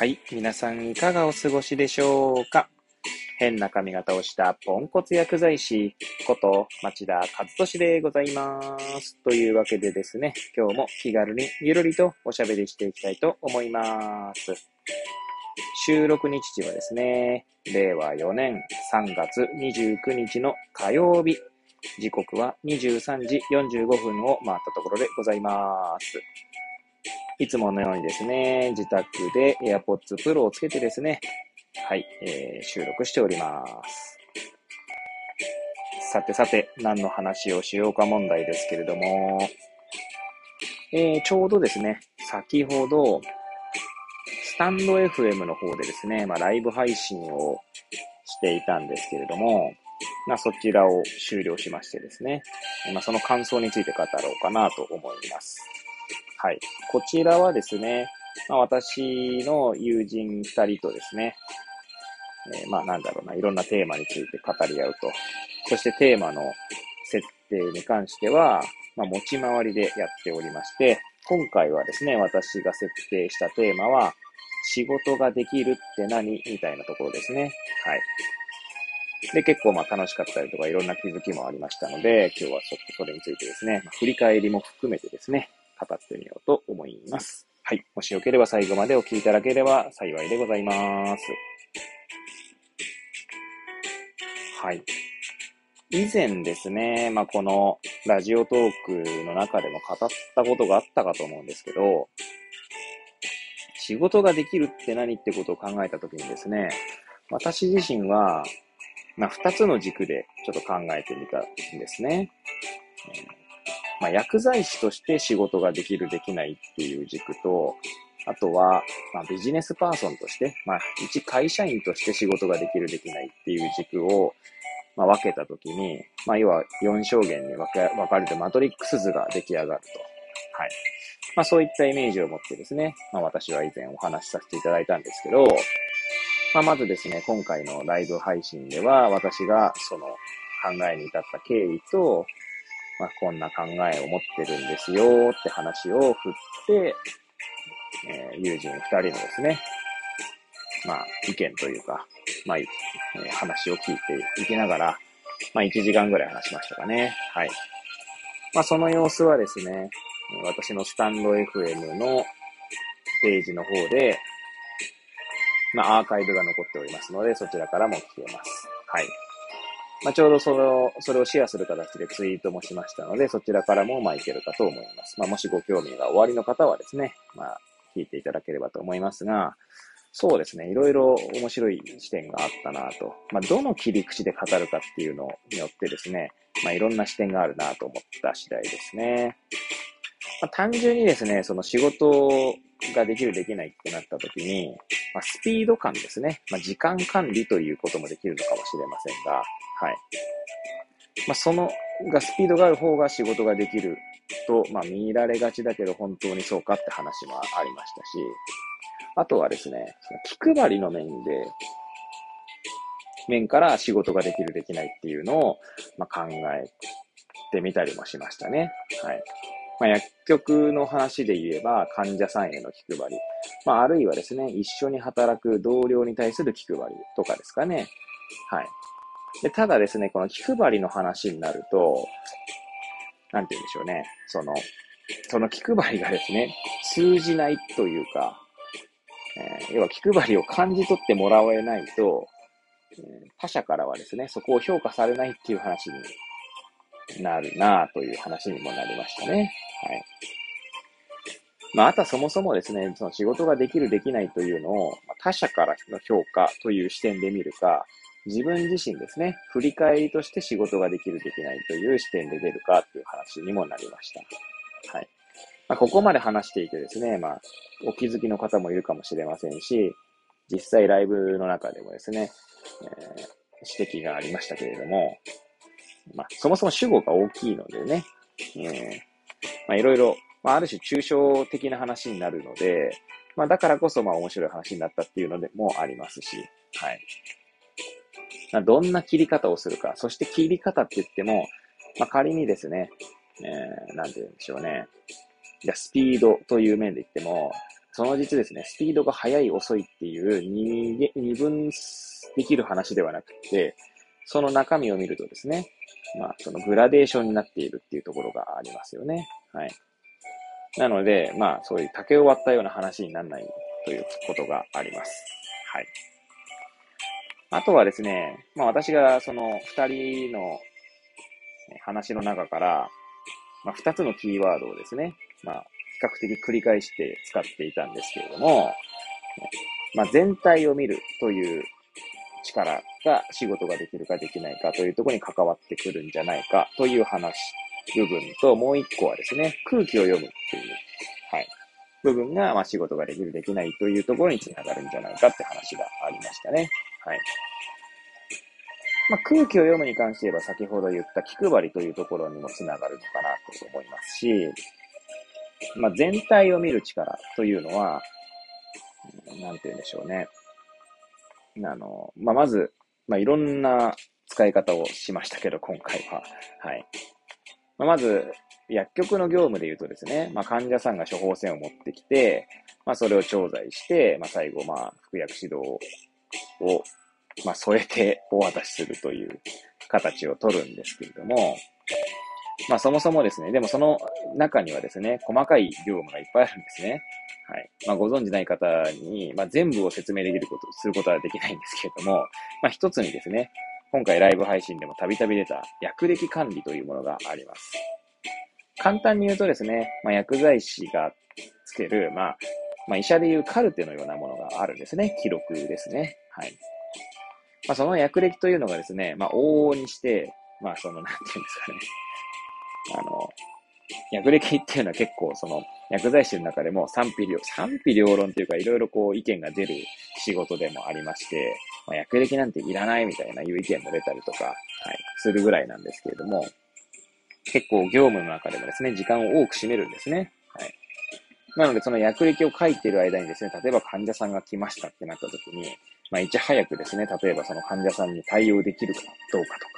はい。皆さんいかがお過ごしでしょうか？変な髪型をしたポンコツ薬剤師こと町田和俊でございます。というわけでですね、今日も気軽にゆるりとおしゃべりしていきたいと思います。収録日時はですね、令和4年3月29日の火曜日、時刻は23時45分を回ったところでございます。いつものようにですね、自宅で AirPods Pro をつけてですね、はい、えー収録しております。さてさて、何の話をしようか問題ですけれども、えーちょうどですね、先ほど、スタンド FM の方でですね、まあ、ライブ配信をしていたんですけれども、まあ、そちらを終了しましてですね、まあ、その感想について語ろうかなと思います。はい。こちらはですね、まあ、私の友人二人とですね、えーまあなんだろうな、いろんなテーマについて語り合うと。そしてテーマの設定に関しては、まあ持ち回りでやっておりまして、今回はですね、私が設定したテーマは、仕事ができるって何みたいなところですね。はい。で、結構まあ楽しかったりとかいろんな気づきもありましたので、今日はちょっとそれについてですね、まあ振り返りも含めてですね、語ってみようと思います。はい。もしよければ最後までお聞きいただければ幸いでございます。はい。以前ですね、まあ、このラジオトークの中でも語ったことがあったかと思うんですけど、仕事ができるって何ってことを考えたときにですね、私自身は、まあ、二つの軸でちょっと考えてみたんですね。えーまあ、薬剤師として仕事ができる、できないっていう軸と、あとは、まあ、ビジネスパーソンとして、まあ、一会社員として仕事ができる、できないっていう軸を、まあ、分けたときに、まあ、要は4象限に分分かれてマトリックス図が出来上がると。はい。まあ、そういったイメージを持ってですね、まあ、私は以前お話しさせていただいたんですけど、まあ、まずですね、今回のライブ配信では、私がその考えに至った経緯と、まあ、こんな考えを持ってるんですよって話を振って、えー友人二人のですね、まあ、意見というか、まあ、えー話を聞いていきながら、まあ、1時間ぐらい話しましたかね。はい。まあ、その様子はですね、私のスタンド FM のページの方で、まあ、アーカイブが残っておりますので、そちらからも聞けます。はい。まあ、ちょうどその、それをシェアする形でツイートもしましたので、そちらからもまあいけるかと思います。まあ、もしご興味がおありの方はですね、まあ、聞いていただければと思いますが、そうですね、いろいろ面白い視点があったなと。まあ、どの切り口で語るかっていうのによってですね、まあ、いろんな視点があるなと思った次第ですね。まあ、単純にですね、その仕事ができるできないってなった時に、まあ、スピード感ですね。まあ、時間管理ということもできるのかもしれませんが、はい。まあ、その、がスピードがある方が仕事ができると、まあ、見入られがちだけど本当にそうかって話もありましたし、あとはですね、その気配りの面で、面から仕事ができるできないっていうのを、まあ、考えてみたりもしましたね。はい。まあ、薬局の話で言えば、患者さんへの気配り。まあ、あるいはですね、一緒に働く同僚に対する気配りとかですかね。はい。で、ただですね、この気配りの話になると、なんて言うんでしょうね。その、その気配りがですね、通じないというか、えー要は気配りを感じ取ってもらえないと、えー他者からはですね、そこを評価されないっていう話になるなという話にもなりましたね。はい。まあ、あとはそもそもですね、その仕事ができるできないというのを、他者からの評価という視点で見るか、自分自身ですね、振り返りとして仕事ができるできないという視点で出るかという話にもなりました。はい。まあ、ここまで話していてですね、まあ、お気づきの方もいるかもしれませんし、実際ライブの中でもですね、えー指摘がありましたけれども、まあ、そもそも主語が大きいのでね、えーまあ、いろいろ、まあ、ある種抽象的な話になるので、まあ、だからこそ、まあ、面白い話になったっていうのでもありますし、はい。ま、どんな切り方をするか、そして切り方って言っても、まあ、仮にですね、えー、なんて言うんでしょうね。じゃあスピードという面で言っても、その実ですね、スピードが速い遅いっていう二二分できる話ではなくて、その中身を見るとですね、まあ、そのグラデーションになっているっていうところがありますよね。はい。なので、まあ、そういう竹を割ったような話にならないということがあります。はい。あとはですね、まあ私がその二人の話の中から、まあ二つのキーワードをですね、まあ比較的繰り返して使っていたんですけれども、まあ全体を見るという力が仕事ができるかできないかというところに関わってくるんじゃないかという話、部分と、もう一個はですね、空気を読むっていう、はい、部分が、まあ仕事ができるできないというところにつながるんじゃないかって話がありましたね。はい。まあ、空気を読むに関して言えば先ほど言った気配りというところにもつながるのかなと思いますし、まあ、全体を見る力というのは、なんて言うんでしょうね。あの、まあ、まず、まあ、いろんな使い方をしましたけど、今回は。はい。まあ、まず、薬局の業務で言うとですね、まあ、患者さんが処方箋を持ってきて、まあ、それを調剤して、まあ、最後、まあ、服薬指導を、まあ、添えてお渡しするという形を取るんですけれども、まあ、そもそもですね、でもその中にはですね、細かい業務がいっぱいあるんですね。はい。まあ、ご存知ない方に、まあ、全部を説明できること、することはできないんですけれども、まあ、一つにですね、今回ライブ配信でもたびたび出た薬歴管理というものがあります。簡単に言うとですね、まあ、薬剤師がつける、まあ、まあ、医者でいうカルテのようなものがあるんですね。記録ですね。はい。まあ、その薬歴というのがですね、まあ、往々にして、まあ、その、なんていうんですかね。あの、薬歴っていうのは結構その薬剤師の中でも賛否両、賛否両論というかいろいろこう意見が出る仕事でもありまして、まあ、薬歴なんていらないみたいないう意見も出たりとか、はい、するぐらいなんですけれども、結構業務の中でもですね、時間を多く占めるんですね。はい。なのでその薬歴を書いている間にですね、例えば患者さんが来ましたってなった時に、まあいち早くですね、例えばその患者さんに対応できるかどうかとか、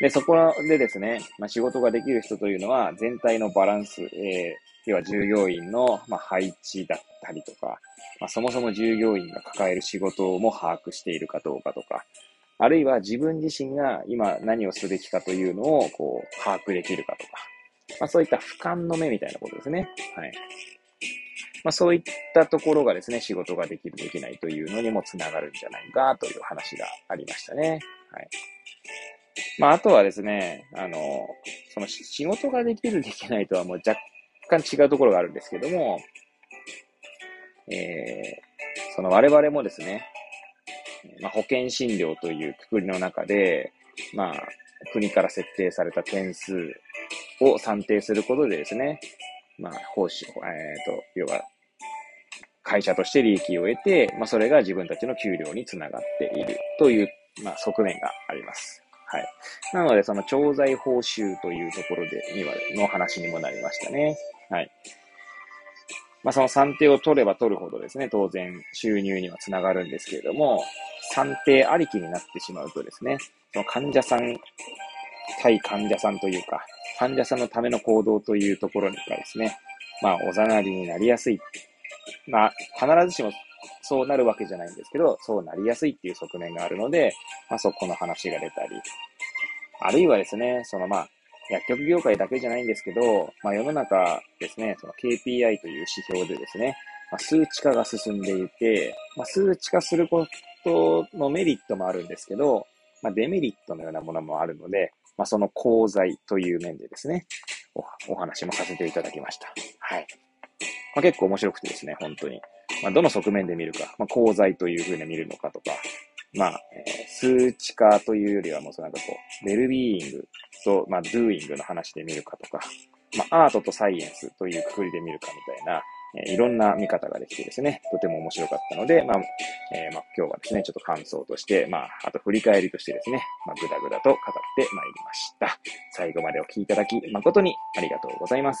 で、そこでですね、まあ、仕事ができる人というのは、全体のバランス、え、要は従業員の、まあ、配置だったりとか、まあ、そもそも従業員が抱える仕事も把握しているかどうかとか、あるいは自分自身が今何をすべきかというのを、こう、把握できるかとか、まあ、そういった俯瞰の目みたいなことですね。はい。まあ、そういったところがですね、仕事ができる、できないというのにもつながるんじゃないかという話がありましたね。はい。まあ、あとはですね、あの、その仕事ができる、できないとはもう若干違うところがあるんですけども、えー、その我々もですね、まあ、保険診療というくくりの中で、まあ、国から設定された点数を算定することでですね、まあ、報酬、えっ、ー、と、要は、会社として利益を得て、まあ、それが自分たちの給料につながっているという、まあ、側面があります。はい。なので、その調剤報酬というところで、には、の話にもなりましたね。はい。まあ、その算定を取れば取るほどですね、当然収入にはつながるんですけれども、算定ありきになってしまうとですね、その患者さん、対患者さんというか、患者さんのための行動というところがですね、まあ、おざなりになりやすい。まあ、必ずしもそうなるわけじゃないんですけど、そうなりやすいっていう側面があるので、まあ、そこの話が出たり、あるいはですね、そのまあ、薬局業界だけじゃないんですけど、まあ、世の中ですね、その KPI という指標でですね、まあ、数値化が進んでいて、まあ、数値化することのメリットもあるんですけど、まあ、デメリットのようなものもあるので、まあ、その功罪という面でですね、おお話もさせていただきました。はい。まあ、結構面白くてですね、本当に。まあ、どの側面で見るか、まあ、功罪というふうに見るのかとか、まあ、数値化というよりはもうなんかこう、ウェルビーイングと、まあ、ドゥーイングの話で見るかとか、まあ、アートとサイエンスというくくりで見るかみたいな、え、いろんな見方ができてですね、とても面白かったので、まあ、えー、まあ、今日はですね、ちょっと感想として、まあ、あと振り返りとしてですね、まあ、ぐだぐだと語ってまいりました。最後までお聴きいただき、誠にありがとうございます。